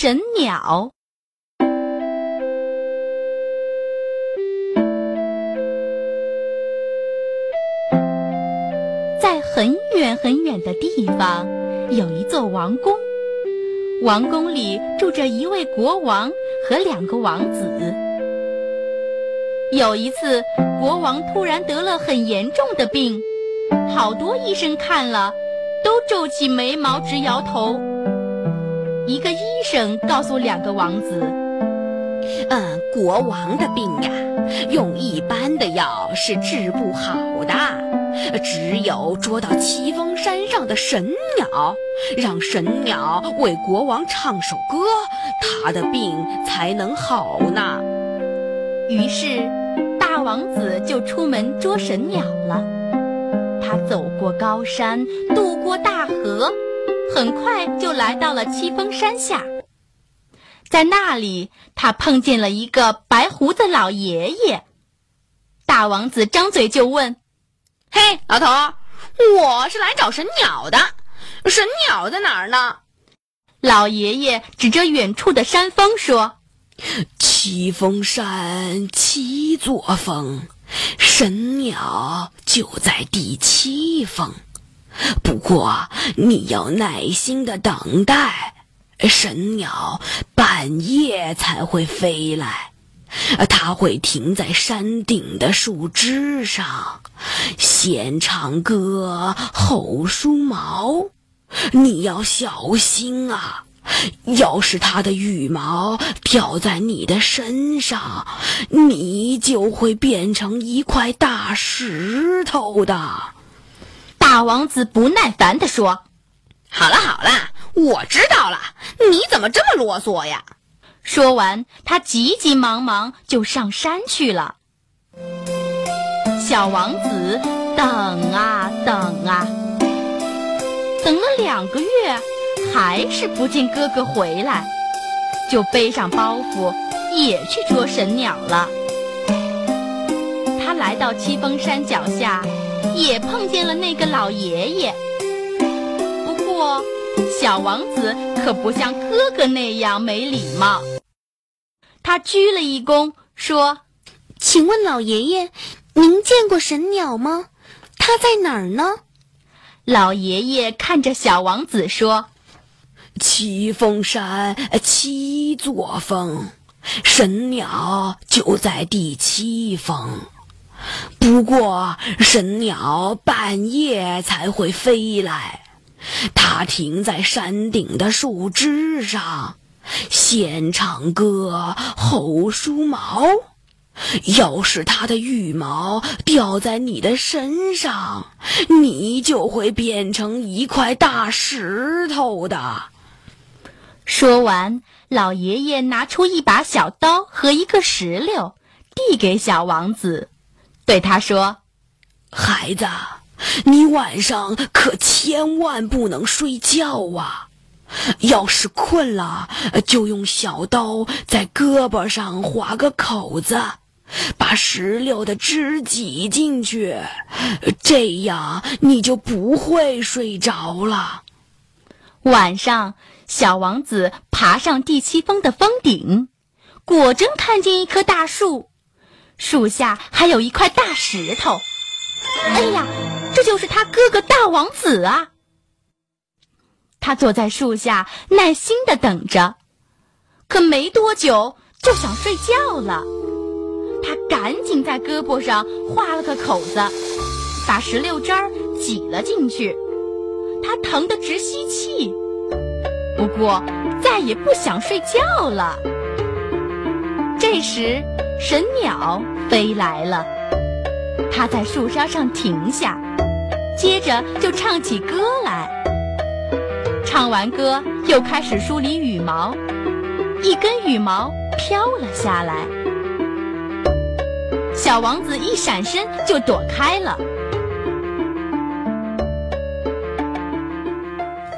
神鸟。在很远很远的地方，有一座王宫。王宫里住着一位国王和两个王子。有一次，国王突然得了很严重的病，好多医生看了，都皱起眉毛直摇头。一个医生告诉两个王子：“嗯，国王的病呀，用一般的药是治不好的，只有捉到奇峰山上的神鸟，让神鸟为国王唱首歌，他的病才能好呢。”于是，大王子就出门捉神鸟了。他走过高山，渡过大河，很快就来到了七峰山下。在那里，他碰见了一个白胡子老爷爷。大王子张嘴就问：“嘿，老头，我是来找神鸟的，神鸟在哪儿呢？”老爷爷指着远处的山峰说。七峰山七座峰，神鸟就在第七峰。不过你要耐心的等待，神鸟半夜才会飞来。它会停在山顶的树枝上，先唱歌后梳毛。你要小心啊！要是它的羽毛掉在你的身上，你就会变成一块大石头的。大王子不耐烦地说：“好了好了，我知道了，你怎么这么啰嗦呀？”说完，他急急忙忙就上山去了。小王子等啊等啊，等了两个月。还是不见哥哥回来，就背上包袱也去捉神鸟了。他来到七峰山脚下，也碰见了那个老爷爷。不过，小王子可不像哥哥那样没礼貌。他鞠了一躬，说：“请问老爷爷，您见过神鸟吗？它在哪儿呢？”老爷爷看着小王子说。七峰山七座峰，神鸟就在第七峰。不过神鸟半夜才会飞来，它停在山顶的树枝上，先唱歌后梳毛。要是它的羽毛掉在你的身上，你就会变成一块大石头的。说完，老爷爷拿出一把小刀和一个石榴，递给小王子，对他说：“孩子，你晚上可千万不能睡觉啊！要是困了，就用小刀在胳膊上划个口子，把石榴的汁挤进去，这样你就不会睡着了。晚上。”小王子爬上第七峰的峰顶，果真看见一棵大树，树下还有一块大石头。哎呀，这就是他哥哥大王子啊！他坐在树下，耐心的等着，可没多久就想睡觉了。他赶紧在胳膊上画了个口子，把石榴汁儿挤了进去，他疼得直吸气。不过，再也不想睡觉了。这时，神鸟飞来了，它在树梢上停下，接着就唱起歌来。唱完歌，又开始梳理羽毛，一根羽毛飘了下来。小王子一闪身就躲开了。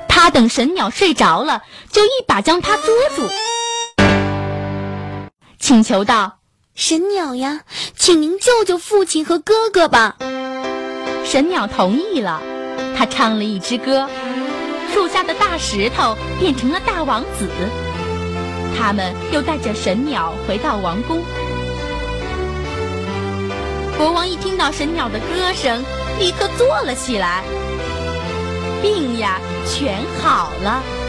他等神鸟睡着了，就一把将它捉住，请求道：“神鸟呀请您救救父亲和哥哥吧。神鸟同意了。他唱了一支歌树下的大石头变成了大王子。他们又带着神鸟回到王宫。国王一听到神鸟的歌声立刻坐了起来。病呀全好了。